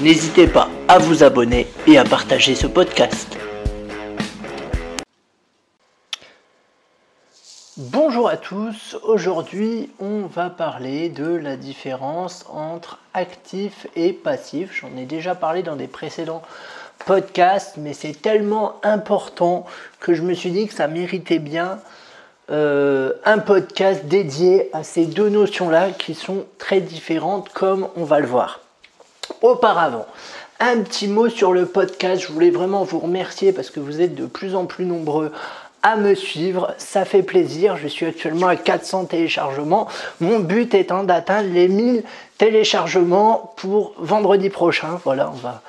N'hésitez pas à vous abonner et à partager ce podcast. Bonjour à tous, aujourd'hui on va parler de la différence entre actif et passif. J'en ai déjà parlé dans des précédents podcasts, mais c'est tellement important que je me suis dit que ça méritait bien euh, un podcast dédié à ces deux notions-là qui sont très différentes comme on va le voir. Auparavant, un petit mot sur le podcast. Je voulais vraiment vous remercier parce que vous êtes de plus en plus nombreux à me suivre. Ça fait plaisir. Je suis actuellement à 400 téléchargements. Mon but étant d'atteindre les 1000 téléchargements pour vendredi prochain. Voilà, on va,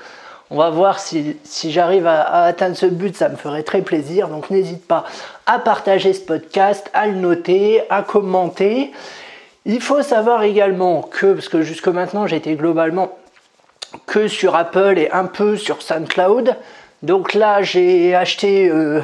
on va voir si, j'arrive à, à, atteindre ce but. Ça me ferait très plaisir. Donc n'hésite pas à partager ce podcast, à le noter, à commenter. Il faut savoir également que, parce que jusque maintenant j'étais globalement que sur Apple et un peu sur SoundCloud. Donc là, j'ai acheté, euh,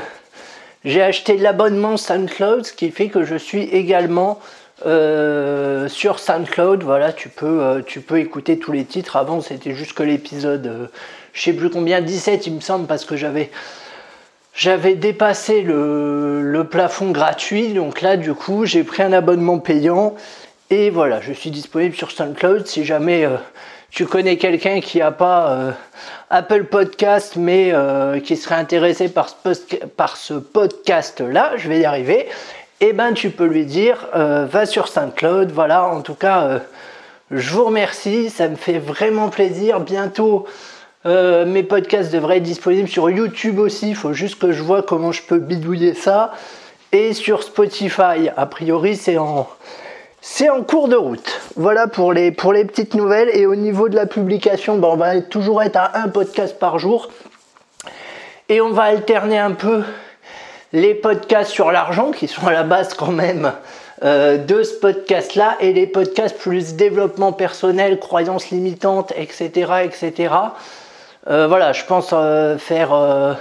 acheté l'abonnement SoundCloud, ce qui fait que je suis également euh, sur SoundCloud. Voilà, tu peux, euh, tu peux écouter tous les titres. Avant, c'était juste que l'épisode, je sais plus combien, 17 il me semble, parce que j'avais j'avais dépassé le, le, plafond gratuit. Donc là, du coup, j'ai pris un abonnement payant. Et voilà, je suis disponible sur SoundCloud si jamais tu connais quelqu'un qui n'a pas euh, Apple Podcast mais euh, qui serait intéressé par ce, podcast-là, je vais y arriver, eh ben tu peux lui dire euh, va sur SoundCloud. Voilà, en tout cas, je vous remercie, ça me fait vraiment plaisir. Bientôt, mes podcasts devraient être disponibles sur YouTube aussi. Il faut juste que je vois comment je peux bidouiller ça. Et sur Spotify, a priori, c'est en c'est en cours de route. Voilà pour les, petites nouvelles. Et au niveau de la publication, ben, on va toujours être à un podcast par jour. Et on va alterner un peu les podcasts sur l'argent, qui sont à la base quand même euh, de ce podcast-là, et les podcasts plus développement personnel, croyances limitantes, etc. etc. Euh, voilà, je pense euh, faire euh,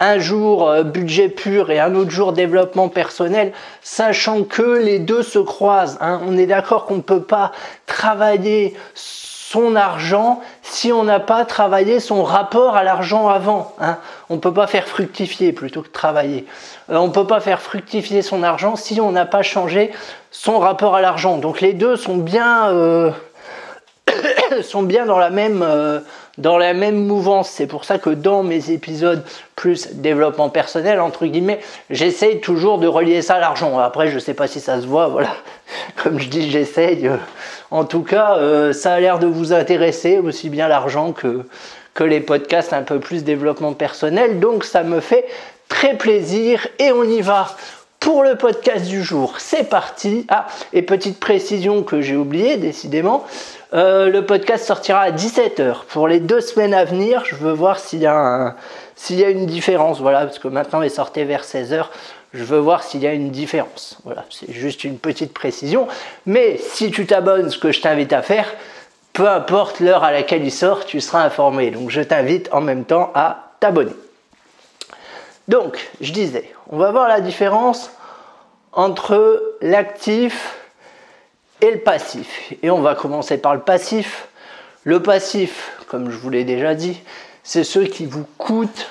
un jour budget pur et un autre jour développement personnel, sachant que les deux se croisent. Hein. On est d'accord qu'on ne peut pas travailler son argent si on n'a pas travaillé son rapport à l'argent avant. Hein. On ne peut pas faire fructifier plutôt que travailler. on ne peut pas faire fructifier son argent si on n'a pas changé son rapport à l'argent. Donc les deux sont bien, sont bien dans la même dans la même mouvance. C'est pour ça que dans mes épisodes plus développement personnel, entre guillemets, j'essaye toujours de relier ça à l'argent. Après, je sais pas si ça se voit, voilà. Comme je dis, j'essaye. En tout cas, euh, ça a l'air de vous intéresser, aussi bien l'argent que, que les podcasts un peu plus développement personnel. Donc, ça me fait très plaisir et on y va pour le podcast du jour. C'est parti. Ah, et petite précision que j'ai oublié, décidément. Euh, le podcast sortira à 17h. Pour les deux semaines à venir, je veux voir s'il y, a une différence. Voilà, parce que maintenant il sortait vers 16h. Je veux voir s'il y a une différence. Voilà, c'est juste une petite précision. Mais si tu t'abonnes, ce que je t'invite à faire, peu importe l'heure à laquelle il sort, tu seras informé. Donc je t'invite en même temps à t'abonner. Donc, je disais, on va voir la différence entre l'actif et le passif. Et on va commencer par le passif. Le passif, comme je vous l'ai déjà dit, c'est ce qui vous coûte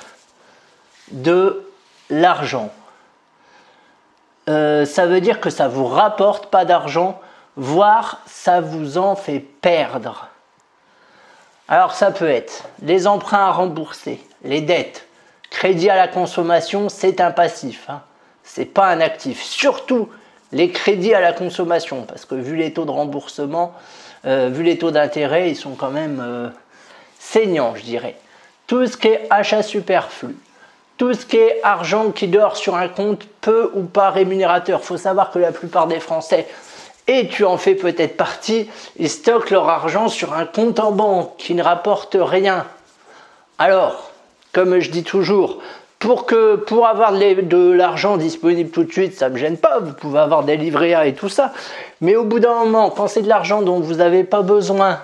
de l'argent. Euh, ça veut dire que ça vous rapporte pas d'argent, voire ça vous en fait perdre. Alors ça peut être les emprunts à rembourser, les dettes, crédit à la consommation, c'est un passif. Hein. C'est pas un actif. Surtout les crédits à la consommation, parce que vu les taux de remboursement, euh, vu les taux d'intérêt, ils sont quand même euh, saignants, je dirais. Tout ce qui est achat superflu, tout ce qui est argent qui dort sur un compte peu ou pas rémunérateur. Il faut savoir que la plupart des Français, et tu en fais peut-être partie, ils stockent leur argent sur un compte en banque qui ne rapporte rien. Alors, comme je dis toujours, pour, que, pour avoir de l'argent disponible tout de suite, ça ne me gêne pas, vous pouvez avoir des livrets A et tout ça. Mais au bout d'un moment, quand c'est de l'argent dont vous n'avez pas besoin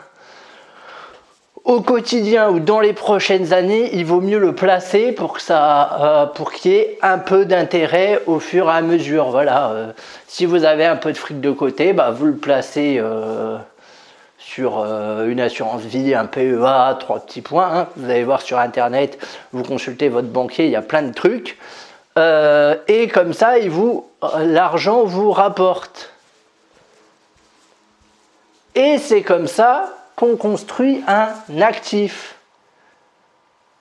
au quotidien ou dans les prochaines années, il vaut mieux le placer pour que ça, euh, pour qu'il y ait un peu d'intérêt au fur et à mesure. Voilà. Euh, si vous avez un peu de fric de côté, bah, vous le placez euh, sur une assurance vie, un PEA, trois petits points. Hein. Vous allez voir sur internet, vous consultez votre banquier, il y a plein de trucs. et comme ça, vous, l'argent vous rapporte. Et c'est comme ça qu'on construit un actif.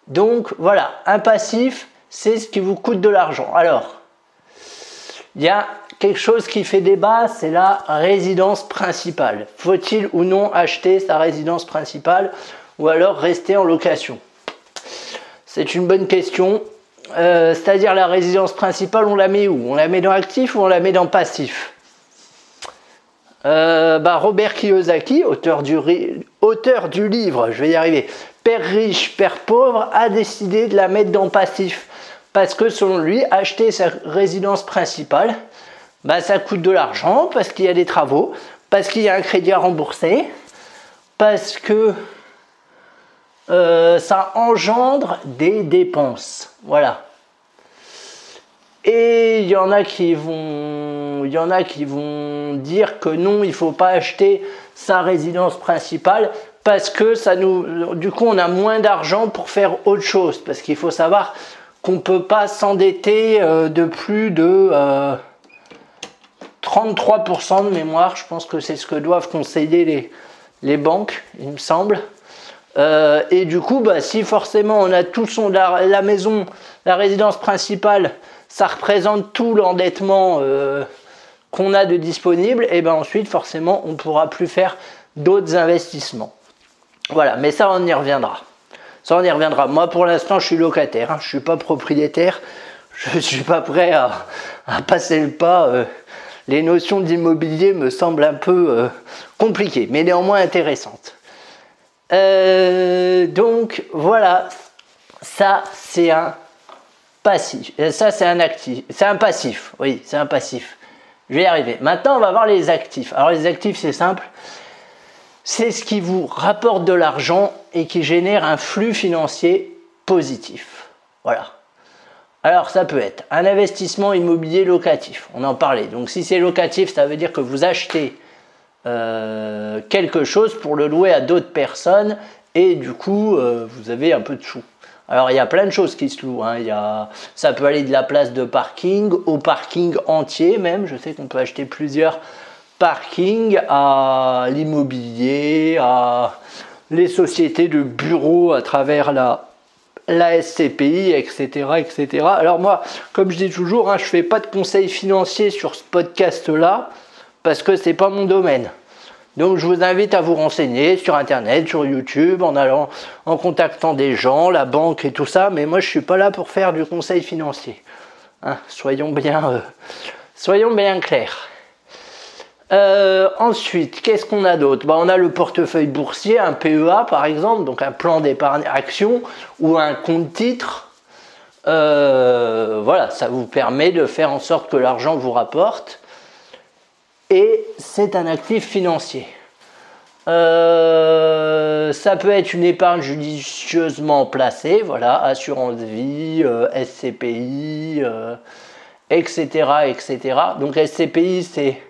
Donc voilà, un passif, c'est ce qui vous coûte de l'argent. Alors, il y a quelque chose qui fait débat, c'est la résidence principale. Faut-il ou non acheter sa résidence principale ou alors rester en location? C'est une bonne question. Euh, c'est-à-dire la résidence principale, on la met où? On la met dans actif ou on la met dans passif? Euh, bah, Robert Kiyosaki, auteur du, auteur du livre, je vais y arriver, Père riche, Père pauvre, a décidé de la mettre dans passif. Parce que selon lui, acheter sa résidence principale, bah, ça coûte de l'argent, parce qu'il y a des travaux, parce qu'il y a un crédit à rembourser, parce que euh, ça engendre des dépenses. Voilà. Et il y en a qui vont, il y en a qui vont dire que non, il faut pas acheter sa résidence principale parce que ça nous, du coup, on a moins d'argent pour faire autre chose. Parce qu'il faut savoir qu'on peut pas s'endetter euh, de plus de 33% euh, de mémoire. Je pense que c'est ce que doivent conseiller les, banques, il me semble. Euh, et du coup, bah, si forcément on a tout son, la maison, la résidence principale ça représente tout l'endettement euh, qu'on a de disponible, et bien ensuite, forcément, on ne pourra plus faire d'autres investissements. Voilà, mais ça, on y reviendra. Ça, on y reviendra. Moi, pour l'instant, je suis locataire, hein. je ne suis pas propriétaire, je ne suis pas prêt à, passer le pas. Euh. Les notions d'immobilier me semblent un peu euh, compliquées, mais néanmoins intéressantes. donc voilà, ça c'est un passif. Et ça, c'est un actif. C'est un passif. Oui, c'est un passif. Je vais y arriver. Maintenant, on va voir les actifs. Alors, les actifs, c'est simple. C'est ce qui vous rapporte de l'argent et qui génère un flux financier positif. Voilà. Alors, ça peut être un investissement immobilier locatif. On en parlait. Donc, si c'est locatif, ça veut dire que vous achetez euh, quelque chose pour le louer à d'autres personnes et du coup, euh, vous avez un peu de sous. Alors il y a plein de choses qui se louent. Hein. Ça peut aller de la place de parking au parking entier même. Je sais qu'on peut acheter plusieurs parkings à l'immobilier, à les sociétés de bureaux à travers la, la SCPI, etc., etc. Alors moi, comme je dis toujours, hein, je ne fais pas de conseils financiers sur ce podcast-là parce que c'est pas mon domaine. Donc je vous invite à vous renseigner sur internet, sur YouTube, en allant en contactant des gens, la banque et tout ça, mais moi je suis pas là pour faire du conseil financier. Hein, euh, soyons bien clairs. Euh, ensuite, qu'est-ce qu'on a d'autre? Bah, On a le portefeuille boursier, un PEA par exemple, donc un plan d'épargne action ou un compte titre. Euh, voilà, ça vous permet de faire en sorte que l'argent vous rapporte et c'est un actif financier. Euh, ça peut être une épargne judicieusement placée, voilà, assurance vie, SCPI, etc., etc. Donc SCPI, c'est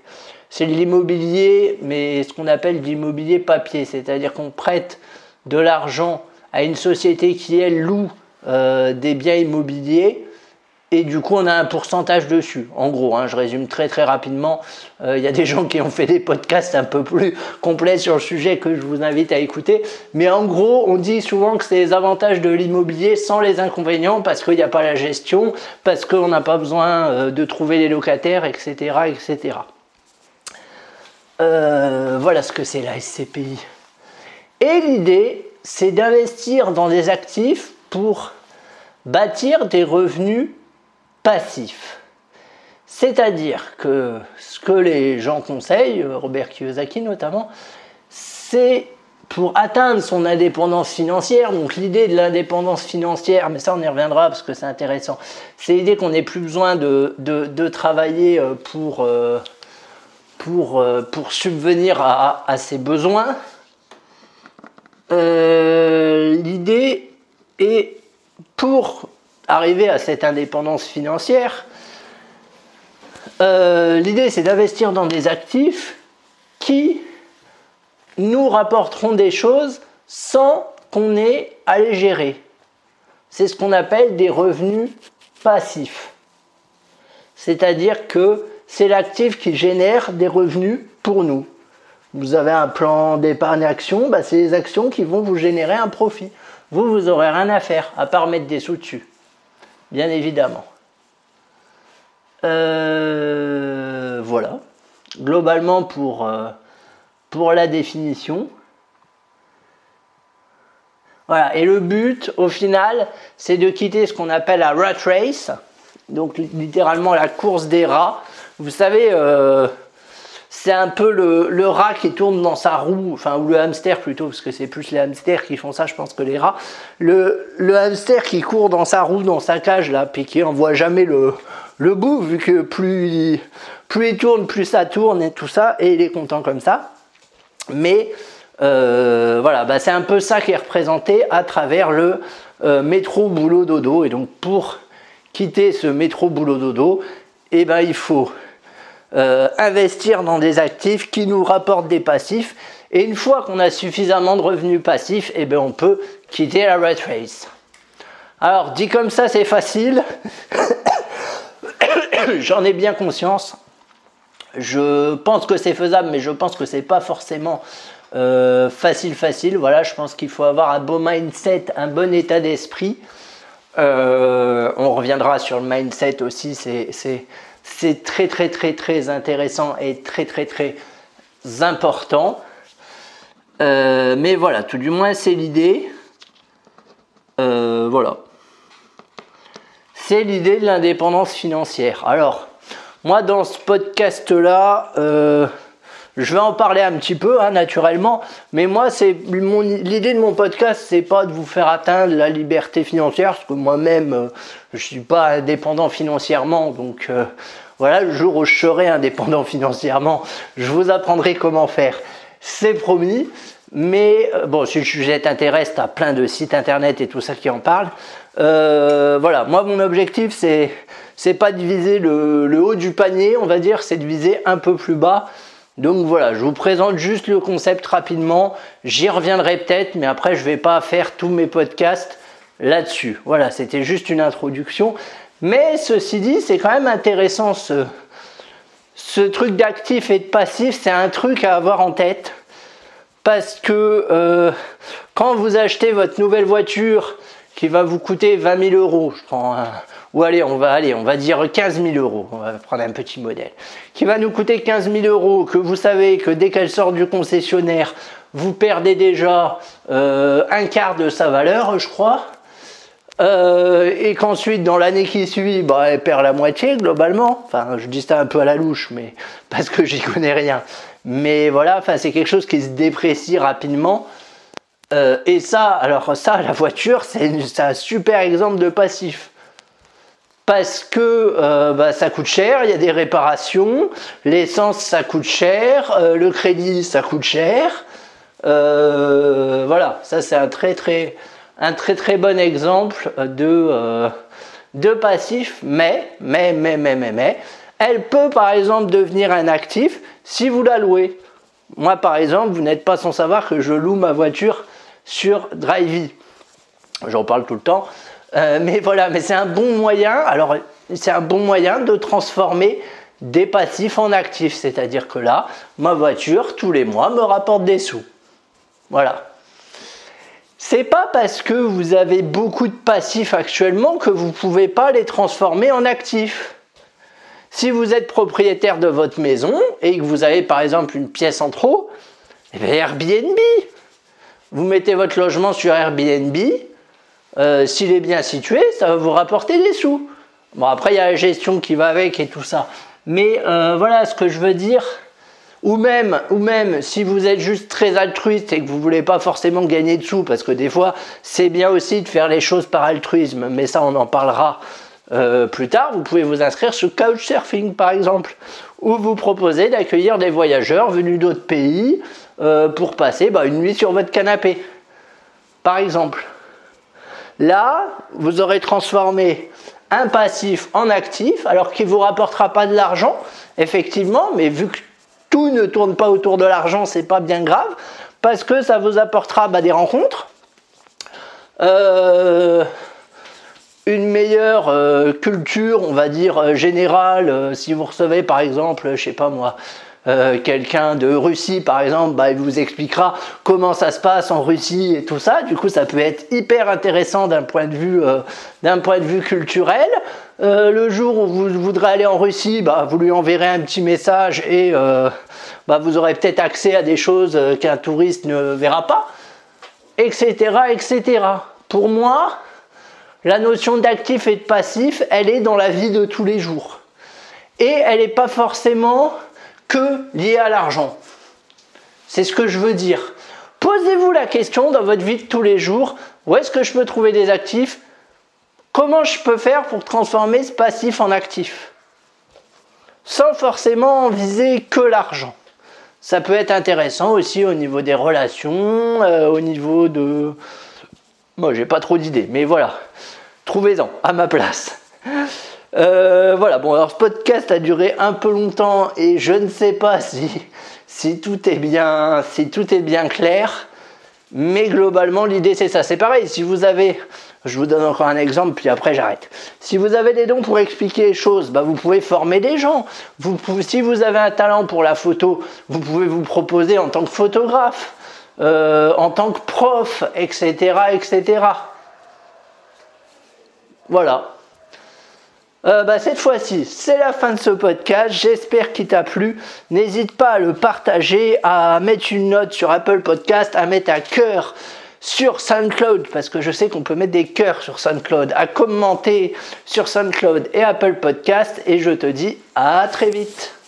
c'est l'immobilier, mais ce qu'on appelle l'immobilier papier, c'est-à-dire qu'on prête de l'argent à une société qui, elle, loue euh, des biens immobiliers et du coup on a un pourcentage dessus. En gros, hein, je résume très très rapidement. Euh, il y a des gens qui ont fait des podcasts un peu plus complets sur le sujet que je vous invite à écouter. Mais en gros, on dit souvent que c'est les avantages de l'immobilier sans les inconvénients parce qu'il n'y a pas la gestion, parce qu'on n'a pas besoin euh, de trouver les locataires, etc. etc. Euh, voilà ce que c'est la SCPI. Et l'idée, c'est d'investir dans des actifs pour bâtir des revenus passif. C'est-à-dire que ce que les gens conseillent, Robert Kiyosaki notamment, c'est pour atteindre son indépendance financière, donc l'idée de l'indépendance financière, mais ça on y reviendra parce que c'est intéressant, c'est l'idée qu'on n'ait plus besoin de, de, travailler euh, pour, euh, pour, euh, pour subvenir à, à ses besoins. l'idée est pour arriver à cette indépendance financière, l'idée c'est d'investir dans des actifs qui nous rapporteront des choses sans qu'on ait à les gérer. C'est ce qu'on appelle des revenus passifs. C'est-à-dire que c'est l'actif qui génère des revenus pour nous. Vous avez un plan d'épargne action, bah c'est les actions qui vont vous générer un profit. Vous, vous aurez rien à faire, à part mettre des sous dessus. Bien évidemment. Euh, voilà. Globalement, pour, euh, pour la définition. Voilà, et le but au final, c'est de quitter ce qu'on appelle la rat race, donc littéralement la course des rats. Vous savez, euh, c'est un peu le, rat qui tourne dans sa roue, enfin, ou le hamster plutôt, parce que c'est plus les hamsters qui font ça, je pense, que les rats. Le, hamster qui court dans sa roue, dans sa cage, là, puis qui en voit jamais le, le bout, vu que plus, plus il tourne, plus ça tourne et tout ça, et il est content comme ça. Mais euh, voilà, bah, c'est un peu ça qui est représenté à travers le euh, métro boulot dodo. Et donc pour quitter ce métro boulot dodo, eh ben, il faut euh, investir dans des actifs qui nous rapportent des passifs. Et une fois qu'on a suffisamment de revenus passifs, eh ben, on peut quitter la rat race. Alors dit comme ça, c'est facile. J'en ai bien conscience. Je pense que c'est faisable, mais je pense que c'est pas forcément euh, facile, facile. Voilà, je pense qu'il faut avoir un beau mindset, un bon état d'esprit. Euh, on reviendra sur le mindset aussi, c'est très, très, très, très intéressant et très, très, très important. Euh, mais voilà, tout du moins, c'est l'idée. voilà. C'est l'idée de l'indépendance financière. Alors, moi, dans ce podcast-là, euh, je vais en parler un petit peu, hein, naturellement. Mais moi, c'est l'idée de mon podcast, c'est pas de vous faire atteindre la liberté financière, parce que moi-même, euh, je suis pas indépendant financièrement. Donc, euh, voilà, le jour où je serai indépendant financièrement, je vous apprendrai comment faire. C'est promis. Mais bon, si le sujet t'intéresse, tu as plein de sites internet et tout ça qui en parlent. voilà, moi, mon objectif, c'est c'est pas de viser le, haut du panier, on va dire, c'est de viser un peu plus bas. Donc voilà, je vous présente juste le concept rapidement. J'y reviendrai peut-être, mais après je vais pas faire tous mes podcasts là-dessus. Voilà, c'était juste une introduction. Mais ceci dit, c'est quand même intéressant ce, ce truc d'actif et de passif, c'est un truc à avoir en tête. Parce que euh, quand vous achetez votre nouvelle voiture qui va vous coûter 20 000 euros, je prends un, ou allez, on va aller, on va dire 15 000 euros, on va prendre un petit modèle, qui va nous coûter 15 000 euros, que vous savez que dès qu'elle sort du concessionnaire, vous perdez déjà euh, un quart de sa valeur, je crois, euh, et qu'ensuite dans l'année qui suit, bah, elle perd la moitié globalement. Enfin, je dis ça un peu à la louche, mais parce que j'y connais rien. Mais voilà, enfin, c'est quelque chose qui se déprécie rapidement. Euh, et ça, alors ça, la voiture, c'est un super exemple de passif parce que euh, bah, ça coûte cher, il y a des réparations, l'essence ça coûte cher, euh, le crédit ça coûte cher. Voilà, ça c'est un très très très très bon exemple de, de passif, mais, mais, mais, mais, mais, mais, elle peut par exemple devenir un actif si vous la louez. Moi par exemple, vous n'êtes pas sans savoir que je loue ma voiture sur Drivey. J'en parle tout le temps. Euh, mais voilà, mais c'est un bon moyen. Alors, c'est un bon moyen de transformer des passifs en actifs. C'est-à-dire que là, ma voiture, tous les mois, me rapporte des sous. Voilà. C'est pas parce que vous avez beaucoup de passifs actuellement que vous ne pouvez pas les transformer en actifs. Si vous êtes propriétaire de votre maison et que vous avez par exemple une pièce en trop, eh Airbnb. Vous mettez votre logement sur Airbnb, euh, s'il est bien situé, ça va vous rapporter des sous. Bon, après, il y a la gestion qui va avec et tout ça. Mais euh, voilà, ce que je veux dire, Ou même, ou même si vous êtes juste très altruiste et que vous voulez pas forcément gagner de sous, parce que des fois c'est bien aussi de faire les choses par altruisme, mais ça on en parlera euh, plus tard, vous pouvez vous inscrire sur Couchsurfing par exemple, où vous proposez d'accueillir des voyageurs venus d'autres pays euh, pour passer bah, une nuit sur votre canapé, par exemple. Là, vous aurez transformé un passif en actif, alors qu'il ne vous rapportera pas de l'argent, effectivement, mais vu que tout ne tourne pas autour de l'argent, c'est pas bien grave, parce que ça vous apportera bah, des rencontres, euh, une meilleure euh, culture, on va dire générale. si vous recevez par exemple, je sais pas moi, quelqu'un de Russie par exemple, bah, il vous expliquera comment ça se passe en Russie et tout ça. Du coup, ça peut être hyper intéressant d'un point de vue, vue culturel. Euh, le jour où vous voudrez aller en Russie, bah, vous lui enverrez un petit message et euh, bah, vous aurez peut-être accès à des choses euh, qu'un touriste ne verra pas, etc., etc. Pour moi, la notion d'actif et de passif, elle est dans la vie de tous les jours. Et elle n'est pas forcément que liée à l'argent. C'est ce que je veux dire. Posez-vous la question dans votre vie de tous les jours, où est-ce que je peux trouver des actifs? Comment je peux faire pour transformer ce passif en actif? Sans forcément viser que l'argent. Ça peut être intéressant aussi au niveau des relations, euh, au niveau de... Moi, j'ai pas trop d'idées, mais voilà. Trouvez-en à ma place. Euh, voilà, bon, alors ce podcast a duré un peu longtemps et je ne sais pas si, tout, est bien, si tout est bien clair, mais globalement, l'idée c'est ça. C'est pareil, si vous avez je vous donne encore un exemple, puis après j'arrête. Si vous avez des dons pour expliquer les choses, bah, vous pouvez former des gens. Vous si vous avez un talent pour la photo, vous pouvez vous proposer en tant que photographe, euh, en tant que prof, etc. etc. Voilà. Euh, bah, cette fois-ci, c'est la fin de ce podcast. J'espère qu'il t'a plu. N'hésite pas à le partager, à mettre une note sur Apple Podcast, à mettre un cœur sur SoundCloud, parce que je sais qu'on peut mettre des cœurs sur SoundCloud, à commenter sur SoundCloud et Apple Podcast, et je te dis à très vite.